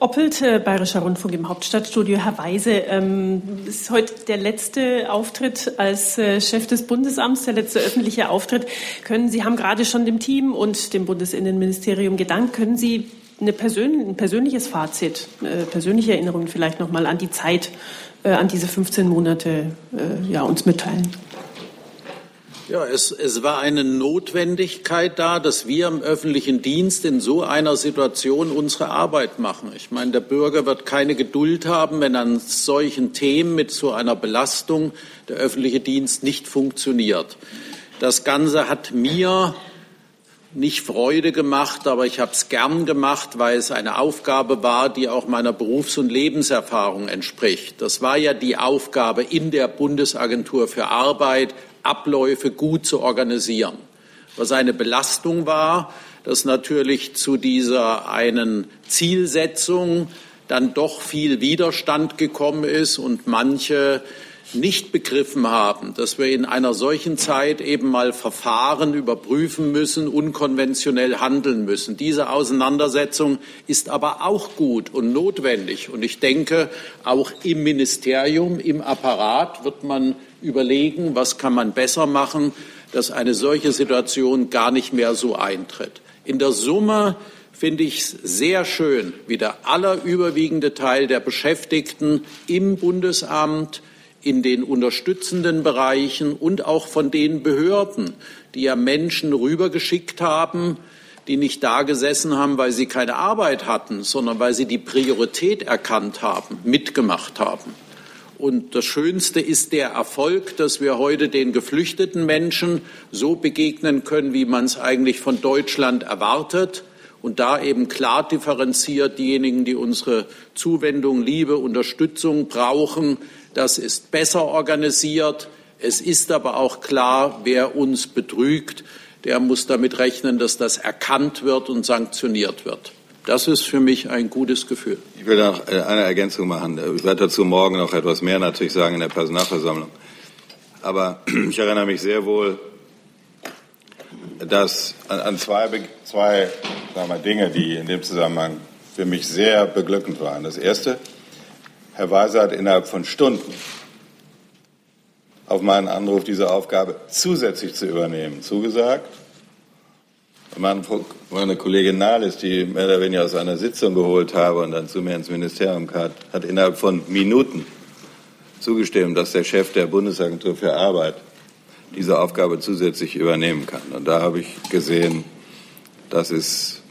Oppelt, Bayerischer Rundfunk im Hauptstadtstudio. Herr Weise, ähm, ist heute der letzte Auftritt als äh, Chef des Bundesamts, der letzte öffentliche Auftritt. Können Sie haben gerade schon dem Team und dem Bundesinnenministerium gedankt. Können Sie eine Persön ein persönliches Fazit, äh, persönliche Erinnerungen vielleicht noch mal an die Zeit, äh, an diese 15 Monate äh, ja, uns mitteilen? Ja, es, es war eine Notwendigkeit da, dass wir im öffentlichen Dienst in so einer Situation unsere Arbeit machen. Ich meine, der Bürger wird keine Geduld haben, wenn an solchen Themen mit so einer Belastung der öffentliche Dienst nicht funktioniert. Das Ganze hat mir nicht Freude gemacht, aber ich habe es gern gemacht, weil es eine Aufgabe war, die auch meiner Berufs- und Lebenserfahrung entspricht. Das war ja die Aufgabe in der Bundesagentur für Arbeit, Abläufe gut zu organisieren. Was eine Belastung war, dass natürlich zu dieser einen Zielsetzung dann doch viel Widerstand gekommen ist und manche nicht begriffen haben, dass wir in einer solchen Zeit eben mal Verfahren überprüfen müssen, unkonventionell handeln müssen. Diese Auseinandersetzung ist aber auch gut und notwendig. Und ich denke, auch im Ministerium, im Apparat wird man überlegen, was kann man besser machen, dass eine solche Situation gar nicht mehr so eintritt. In der Summe finde ich es sehr schön, wie der allerüberwiegende Teil der Beschäftigten im Bundesamt, in den unterstützenden Bereichen und auch von den Behörden, die ja Menschen rübergeschickt haben, die nicht da gesessen haben, weil sie keine Arbeit hatten, sondern weil sie die Priorität erkannt haben, mitgemacht haben. Und das Schönste ist der Erfolg, dass wir heute den geflüchteten Menschen so begegnen können, wie man es eigentlich von Deutschland erwartet. Und da eben klar differenziert diejenigen, die unsere Zuwendung, Liebe, Unterstützung brauchen. Das ist besser organisiert. Es ist aber auch klar, wer uns betrügt, der muss damit rechnen, dass das erkannt wird und sanktioniert wird. Das ist für mich ein gutes Gefühl. Ich will noch äh, eine Ergänzung machen. Ich werde dazu morgen noch etwas mehr natürlich sagen in der Personalversammlung. Aber (clears throat) ich erinnere mich sehr wohl, dass an, zwei, zwei sagen wir, Dinge, die in dem Zusammenhang für mich sehr beglückend waren. Das erste, Herr Weiser hat innerhalb von Stunden auf meinen Anruf, diese Aufgabe zusätzlich zu übernehmen, zugesagt meine Kollegin Nahles, die mehr oder weniger aus einer Sitzung geholt habe und dann zu mir ins Ministerium kam, hat innerhalb von Minuten zugestimmt, dass der Chef der Bundesagentur für Arbeit diese Aufgabe zusätzlich übernehmen kann. Und da habe ich gesehen, das ist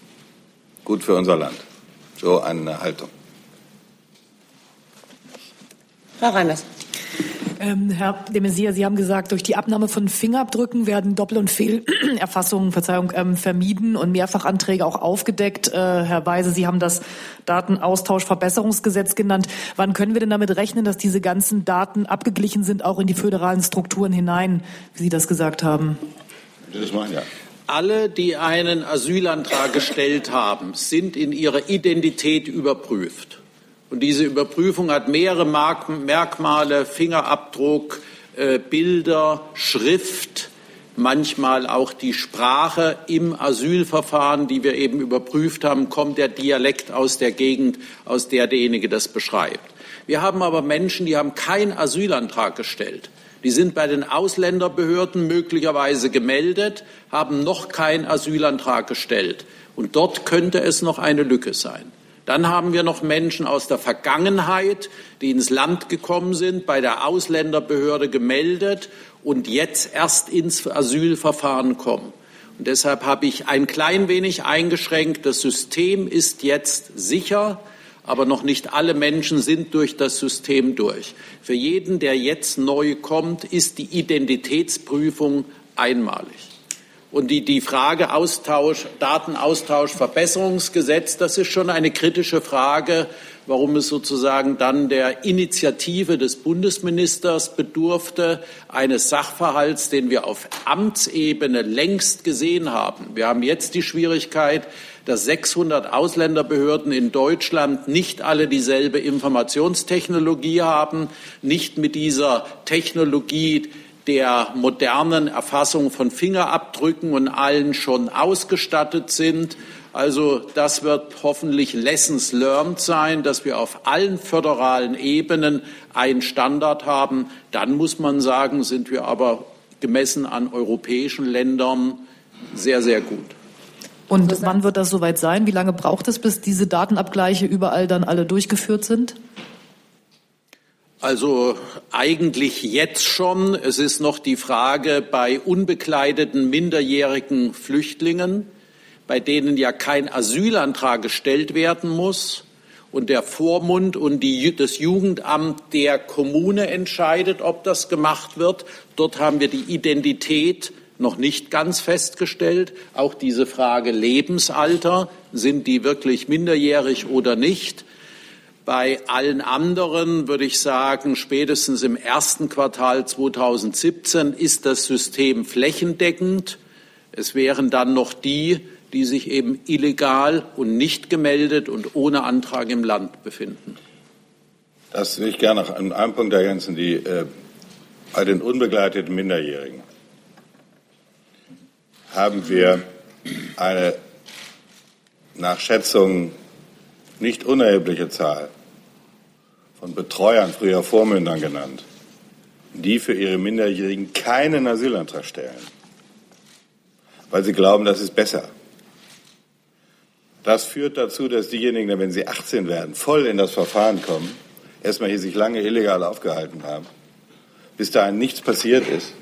gut für unser Land. So eine Haltung. Frau Reimers. Ähm, Herr de Maizière, Sie haben gesagt, durch die Abnahme von Fingerabdrücken werden Doppel- und Fehlerfassungen Verzeihung, ähm, vermieden und Mehrfachanträge auch aufgedeckt. Äh, Herr Weise, Sie haben das Datenaustauschverbesserungsgesetz genannt. Wann können wir denn damit rechnen, dass diese ganzen Daten abgeglichen sind, auch in die föderalen Strukturen hinein, wie Sie das gesagt haben? Das machen ja. Alle, die einen Asylantrag gestellt haben, sind in ihrer Identität überprüft. Und diese Überprüfung hat mehrere Merkmale, Fingerabdruck, äh, Bilder, Schrift, manchmal auch die Sprache im Asylverfahren, die wir eben überprüft haben, kommt der Dialekt aus der Gegend, aus der derjenige das beschreibt. Wir haben aber Menschen, die haben keinen Asylantrag gestellt. Die sind bei den Ausländerbehörden möglicherweise gemeldet, haben noch keinen Asylantrag gestellt. Und dort könnte es noch eine Lücke sein. Dann haben wir noch Menschen aus der Vergangenheit, die ins Land gekommen sind, bei der Ausländerbehörde gemeldet und jetzt erst ins Asylverfahren kommen. Und deshalb habe ich ein klein wenig eingeschränkt. Das System ist jetzt sicher, aber noch nicht alle Menschen sind durch das System durch. Für jeden, der jetzt neu kommt, ist die Identitätsprüfung einmalig. Und die, die Frage Austausch, Datenaustausch, Verbesserungsgesetz, das ist schon eine kritische Frage, warum es sozusagen dann der Initiative des Bundesministers bedurfte, eines Sachverhalts, den wir auf Amtsebene längst gesehen haben. Wir haben jetzt die Schwierigkeit, dass 600 Ausländerbehörden in Deutschland nicht alle dieselbe Informationstechnologie haben, nicht mit dieser Technologie der modernen Erfassung von Fingerabdrücken und allen schon ausgestattet sind. Also das wird hoffentlich Lessons learned sein, dass wir auf allen föderalen Ebenen einen Standard haben. Dann muss man sagen, sind wir aber gemessen an europäischen Ländern sehr, sehr gut. Und wann wird das soweit sein? Wie lange braucht es, bis diese Datenabgleiche überall dann alle durchgeführt sind? Also eigentlich jetzt schon. Es ist noch die Frage bei unbekleideten minderjährigen Flüchtlingen, bei denen ja kein Asylantrag gestellt werden muss und der Vormund und die, das Jugendamt der Kommune entscheidet, ob das gemacht wird. Dort haben wir die Identität noch nicht ganz festgestellt. Auch diese Frage Lebensalter, sind die wirklich minderjährig oder nicht? Bei allen anderen würde ich sagen, spätestens im ersten Quartal 2017 ist das System flächendeckend. Es wären dann noch die, die sich eben illegal und nicht gemeldet und ohne Antrag im Land befinden. Das will ich gerne noch an einem Punkt ergänzen. Die, äh, bei den unbegleiteten Minderjährigen haben wir eine nach Schätzung nicht unerhebliche Zahl von Betreuern, früher Vormündern genannt, die für ihre Minderjährigen keinen Asylantrag stellen, weil sie glauben, das ist besser. Das führt dazu, dass diejenigen, wenn sie 18 werden, voll in das Verfahren kommen, erstmal hier sich lange illegal aufgehalten haben, bis dahin nichts passiert ist.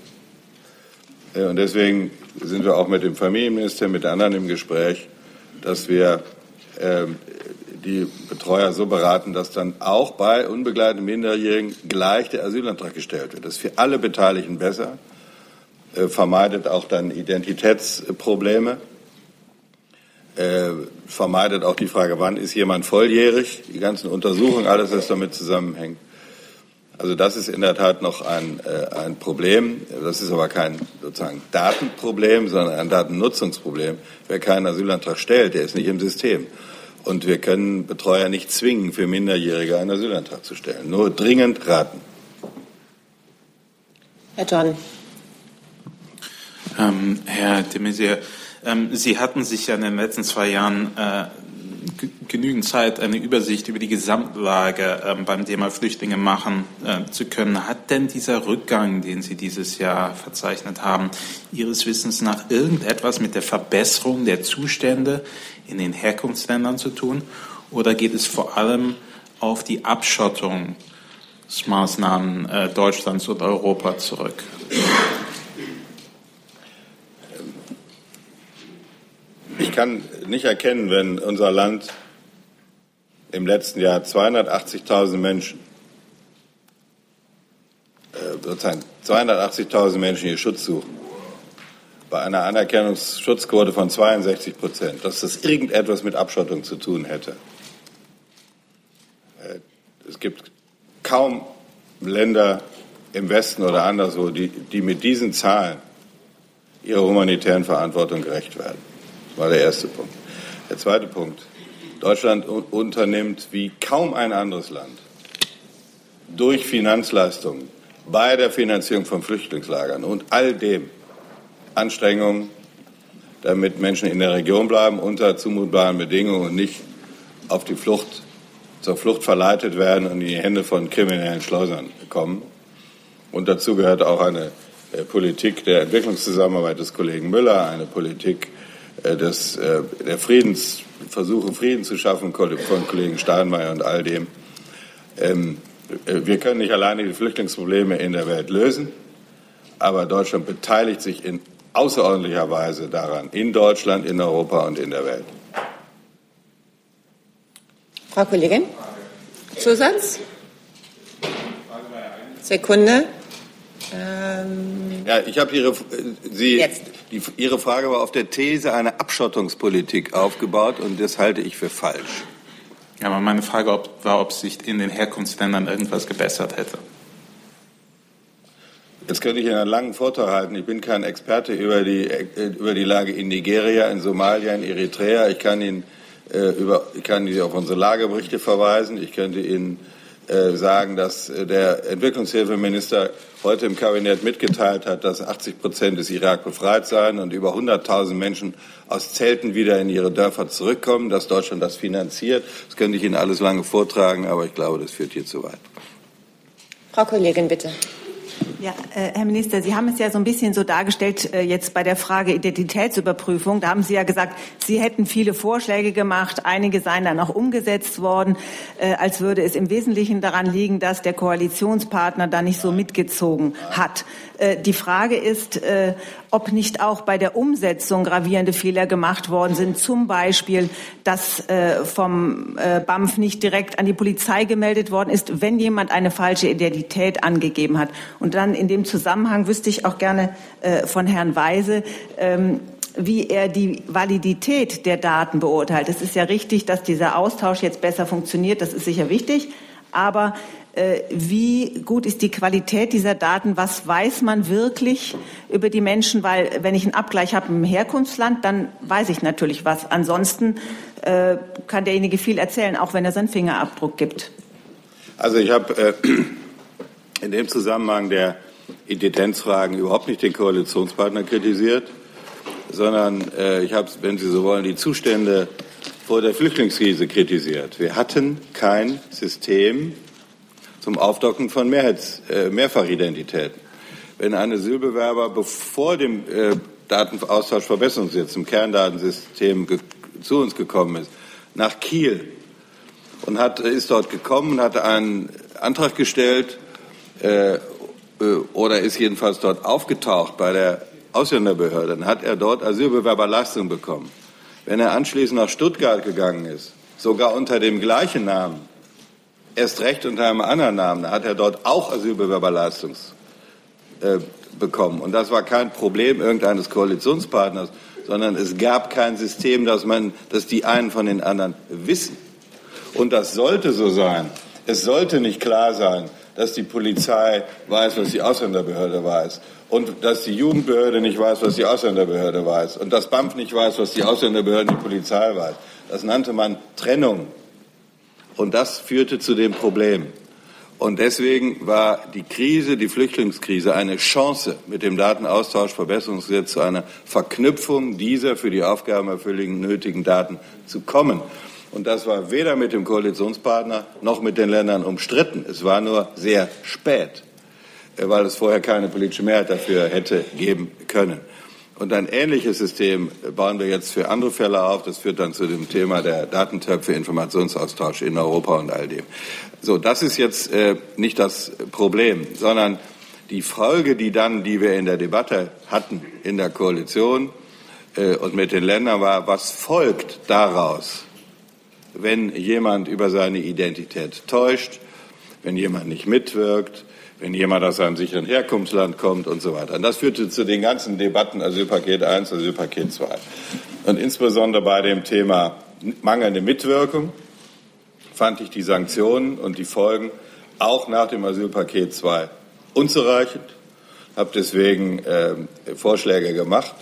Äh, und deswegen sind wir auch mit dem Familienminister, mit anderen im Gespräch, dass wir ähm, die Betreuer so beraten, dass dann auch bei unbegleiteten Minderjährigen gleich der Asylantrag gestellt wird. Das ist für alle Beteiligten besser, äh, vermeidet auch dann Identitätsprobleme, äh, vermeidet auch die Frage, wann ist jemand volljährig, die ganzen Untersuchungen, alles, was damit zusammenhängt. Also das ist in der Tat noch ein, äh, ein Problem. Das ist aber kein sozusagen Datenproblem, sondern ein Datennutzungsproblem. Wer keinen Asylantrag stellt, der ist nicht im System. Und wir können Betreuer nicht zwingen, für Minderjährige einen Asylantrag zu stellen. Nur dringend raten. Herr John. Ähm, Herr de Maizière, ähm, Sie hatten sich ja in den letzten zwei Jahren äh, genügend Zeit, eine Übersicht über die Gesamtlage ähm, beim Thema Flüchtlinge machen äh, zu können. Hat denn dieser Rückgang, den Sie dieses Jahr verzeichnet haben, Ihres Wissens nach irgendetwas mit der Verbesserung der Zustände in den Herkunftsländern zu tun? Oder geht es vor allem auf die Abschottungsmaßnahmen äh, Deutschlands und Europa zurück? Ich kann nicht erkennen, wenn unser Land im letzten Jahr 280.000 Menschen, äh, sozusagen 280.000 Menschen hier Schutz suchen, bei einer Anerkennungsschutzquote von 62 Prozent, dass das irgendetwas mit Abschottung zu tun hätte. Äh, es gibt kaum Länder im Westen oder anderswo, die, die mit diesen Zahlen ihrer humanitären Verantwortung gerecht werden. War der erste Punkt. Der zweite Punkt. Deutschland unternimmt wie kaum ein anderes Land durch Finanzleistungen bei der Finanzierung von Flüchtlingslagern und all dem Anstrengungen, damit Menschen in der Region bleiben unter zumutbaren Bedingungen und nicht auf die Flucht, zur Flucht verleitet werden und in die Hände von kriminellen Schleusern kommen. Und dazu gehört auch eine äh, Politik der Entwicklungszusammenarbeit des Kollegen Müller, eine Politik des, äh, der Friedens, Versuche, Frieden zu schaffen von Kollegen Steinmeier und all dem. Ähm, wir können nicht alleine die Flüchtlingsprobleme in der Welt lösen, aber Deutschland beteiligt sich in außerordentlicher Weise daran, in Deutschland, in Europa und in der Welt. Frau Kollegin, Zusatz? Sekunde. Ähm ja, ich habe Ihre, Sie, die, Ihre Frage war auf der These einer Abschottungspolitik aufgebaut und das halte ich für falsch. Ja, aber meine Frage war, ob sich in den Herkunftsländern irgendwas gebessert hätte. Jetzt könnte ich einen langen Vortrag halten. Ich bin kein Experte über die, über die Lage in Nigeria, in Somalia, in Eritrea. Ich kann Ihnen, äh, über, ich kann Ihnen auf unsere Lageberichte verweisen. Ich könnte Ihnen sagen, dass äh, der Entwicklungshilfeminister heute im Kabinett mitgeteilt hat, dass 80 Prozent des Irak befreit seien und über 100.000 Menschen aus Zelten wieder in ihre Dörfer zurückkommen, dass Deutschland das finanziert. Das könnte ich Ihnen alles lange vortragen, aber ich glaube, das führt hier zu weit. Frau Kollegin, bitte. Ja, äh, Herr Minister, Sie haben es ja so ein bisschen so dargestellt äh, jetzt bei der Frage Identitätsüberprüfung. Da haben Sie ja gesagt, Sie hätten viele Vorschläge gemacht, einige seien dann auch umgesetzt worden, äh, als würde es im Wesentlichen daran liegen, dass der Koalitionspartner da nicht so mitgezogen hat. Äh, die Frage ist, äh, ob nicht auch bei der Umsetzung gravierende Fehler gemacht worden sind, zum Beispiel, dass äh, vom BAMF nicht direkt an die Polizei gemeldet worden ist, wenn jemand eine falsche Identität angegeben hat. Und dann in dem Zusammenhang wüsste ich auch gerne von Herrn Weise, ähm, wie er die Validität der Daten beurteilt. Es ist ja richtig, dass dieser Austausch jetzt besser funktioniert. Das ist sicher wichtig. Aber wie gut ist die Qualität dieser Daten? Was weiß man wirklich über die Menschen? Weil wenn ich einen Abgleich habe im Herkunftsland, dann weiß ich natürlich was. Ansonsten äh, kann derjenige viel erzählen, auch wenn er seinen Fingerabdruck gibt. Also ich habe äh, in dem Zusammenhang der Identitenzfragen überhaupt nicht den Koalitionspartner kritisiert, sondern äh, ich habe, wenn Sie so wollen, die Zustände vor der Flüchtlingskrise kritisiert. Wir hatten kein System zum Aufdocken von Mehrheits, äh, Mehrfachidentitäten. Wenn ein Asylbewerber bevor dem äh, Datenaustauschverbesserungsgesetz im Kerndatensystem zu uns gekommen ist, nach Kiel und hat, ist dort gekommen und hat einen Antrag gestellt äh, äh, oder ist jedenfalls dort aufgetaucht bei der Ausländerbehörde, dann hat er dort Asylbewerberleistung bekommen. Wenn er anschließend nach Stuttgart gegangen ist, sogar unter dem gleichen Namen, erst recht unter einem anderen Namen, da hat er dort auch Asylbewerberleistung äh, bekommen. Und das war kein Problem irgendeines Koalitionspartners, sondern es gab kein System, dass man, dass die einen von den anderen wissen. Und das sollte so sein. Es sollte nicht klar sein, dass die Polizei weiß, was die Ausländerbehörde weiß und dass die Jugendbehörde nicht weiß, was die Ausländerbehörde weiß und das BAMF nicht weiß, was die Ausländerbehörde und die Polizei weiß. Das nannte man Trennung. Und das führte zu dem Problem. Und deswegen war die Krise, die Flüchtlingskrise, eine Chance, mit dem Datenaustauschverbesserungsgesetz zu einer Verknüpfung dieser für die Aufgabenerfüllung nötigen Daten zu kommen. Und das war weder mit dem Koalitionspartner noch mit den Ländern umstritten. Es war nur sehr spät. Äh, weil es vorher keine politische Mehrheit dafür hätte geben können. Und ein ähnliches System bauen wir jetzt für andere Fälle auf. Das führt dann zu dem Thema der Datentöpfe, Informationsaustausch in Europa und all dem. So, das ist jetzt äh, nicht das Problem, sondern die Folge, die dann, die wir in der Debatte hatten in der Koalition äh, und mit den Ländern war, was folgt daraus, wenn jemand über seine Identität täuscht, wenn jemand nicht mitwirkt, wenn jemand aus einem sicheren Herkunftsland kommt und so weiter. Und das führte zu den ganzen Debatten Asylpaket 1, Asylpaket 2. Und insbesondere bei dem Thema mangelnde Mitwirkung fand ich die Sanktionen und die Folgen auch nach dem Asylpaket 2 unzureichend, habe deswegen äh, Vorschläge gemacht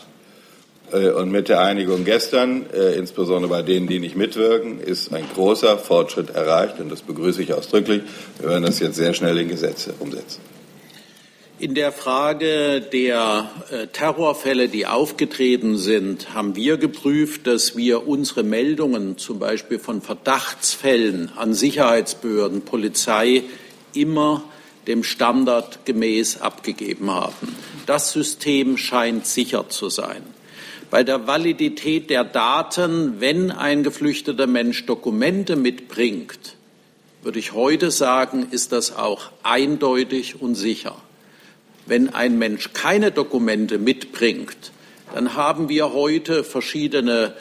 und mit der Einigung gestern, äh, insbesondere bei denen, die nicht mitwirken, ist ein großer Fortschritt erreicht und das begrüße ich ausdrücklich. Wir werden das jetzt sehr schnell in Gesetze umsetzen. In der Frage der äh, Terrorfälle, die aufgetreten sind, haben wir geprüft, dass wir unsere Meldungen zum Beispiel von Verdachtsfällen an Sicherheitsbehörden, Polizei immer dem Standard gemäß abgegeben haben. Das System scheint sicher zu sein bei der Validität der Daten, wenn ein geflüchteter Mensch Dokumente mitbringt, würde ich heute sagen, ist das auch eindeutig und sicher. Wenn ein Mensch keine Dokumente mitbringt, dann haben wir heute verschiedene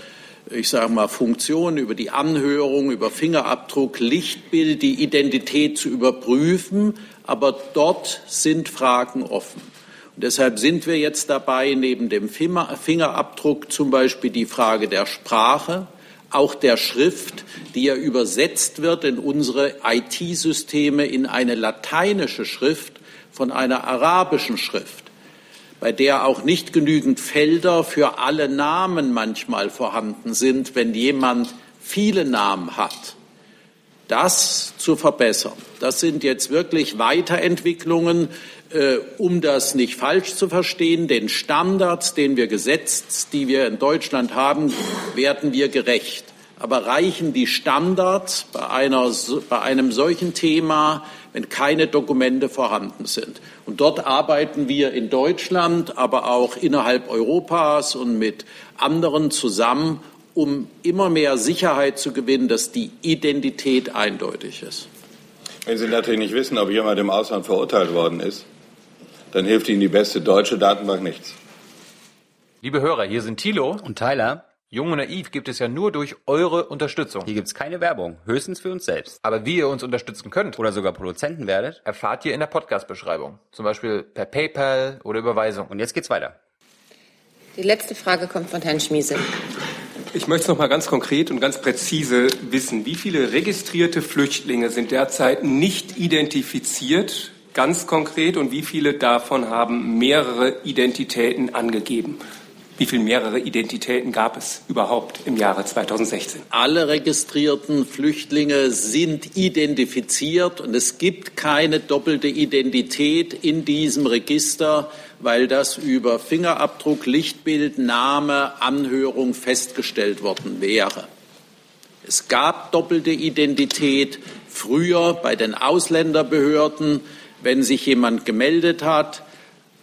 ich sage mal, Funktionen über die Anhörung, über Fingerabdruck, Lichtbild, die Identität zu überprüfen. Aber dort sind Fragen offen. Deshalb sind wir jetzt dabei, neben dem Fingerabdruck zum Beispiel die Frage der Sprache, auch der Schrift, die ja übersetzt wird in unsere IT-Systeme in eine lateinische Schrift von einer arabischen Schrift, bei der auch nicht genügend Felder für alle Namen manchmal vorhanden sind, wenn jemand viele Namen hat das zu verbessern. Das sind jetzt wirklich Weiterentwicklungen, äh, um das nicht falsch zu verstehen. Den Standards, den wir gesetzt, die wir in Deutschland haben, werden wir gerecht. Aber reichen die Standards bei, einer, bei einem solchen Thema, wenn keine Dokumente vorhanden sind? Und dort arbeiten wir in Deutschland, aber auch innerhalb Europas und mit anderen zusammen, um immer mehr Sicherheit zu gewinnen, dass die Identität eindeutig ist. Wenn Sie natürlich nicht wissen, ob jemand im Ausland verurteilt worden ist, dann hilft Ihnen die beste deutsche Datenbank nichts. Liebe Hörer, hier sind Thilo und Tyler. Jung und Naiv gibt es ja nur durch eure Unterstützung. Hier gibt es keine Werbung, höchstens für uns selbst. Aber wie ihr uns unterstützen könnt oder sogar Produzenten werdet, erfahrt ihr in der Podcast-Beschreibung. Zum Beispiel per PayPal oder Überweisung. Und jetzt geht's weiter. Die letzte Frage kommt von Herrn Schmiese. Ich möchte noch mal ganz konkret und ganz präzise wissen, wie viele registrierte Flüchtlinge sind derzeit nicht identifiziert, ganz konkret, und wie viele davon haben mehrere Identitäten angegeben? Wie viele mehrere Identitäten gab es überhaupt im Jahre 2016? Alle registrierten Flüchtlinge sind identifiziert und es gibt keine doppelte Identität in diesem Register, weil das über Fingerabdruck, Lichtbild, Name, Anhörung festgestellt worden wäre. Es gab doppelte Identität früher bei den Ausländerbehörden, wenn sich jemand gemeldet hat,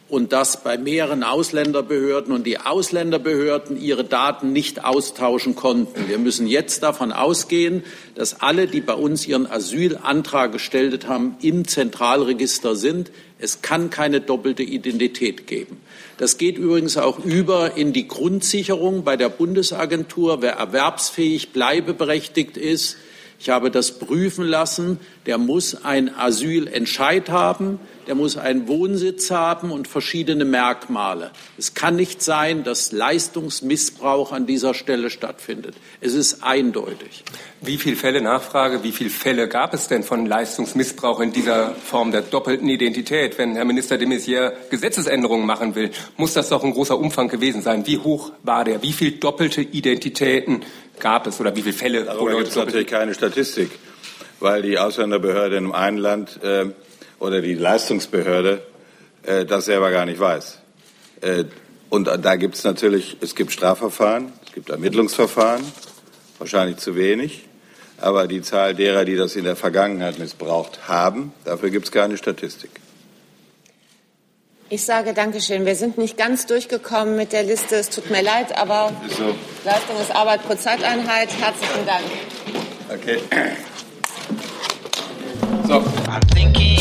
und das bei mehreren Ausländerbehörden und die Ausländerbehörden ihre Daten nicht austauschen konnten. Wir müssen jetzt davon ausgehen, dass alle, die bei uns ihren Asylantrag gestellt haben, im Zentralregister sind. Es kann keine doppelte Identität geben. Das geht übrigens auch über in die Grundsicherung bei der Bundesagentur. Wer erwerbsfähig bleibeberechtigt ist, ich habe das prüfen lassen, der muss ein Asylentscheid haben der muss einen Wohnsitz haben und verschiedene Merkmale. Es kann nicht sein, dass Leistungsmissbrauch an dieser Stelle stattfindet. Es ist eindeutig. Wie viele Fälle Nachfrage, wie viele Fälle gab es denn von Leistungsmissbrauch in dieser Form der doppelten Identität? Wenn Herr Minister de Maizière Gesetzesänderungen machen will, muss das doch ein großer Umfang gewesen sein. Wie hoch war der? Wie viele doppelte Identitäten gab es oder wie viele Fälle? Darüber gibt es natürlich keine Statistik, weil die Ausländerbehörde in einem Land äh, oder die Leistungsbehörde äh, das selber gar nicht weiß. Äh, und da gibt es natürlich, es gibt Strafverfahren, es gibt Ermittlungsverfahren, wahrscheinlich zu wenig, aber die Zahl derer, die das in der Vergangenheit missbraucht haben, dafür gibt es keine Statistik. Ich sage Dankeschön. Wir sind nicht ganz durchgekommen mit der Liste. Es tut mir leid, aber so. Leistung ist Arbeit pro Zeiteinheit. Herzlichen Dank. Okay. So. I'm thinking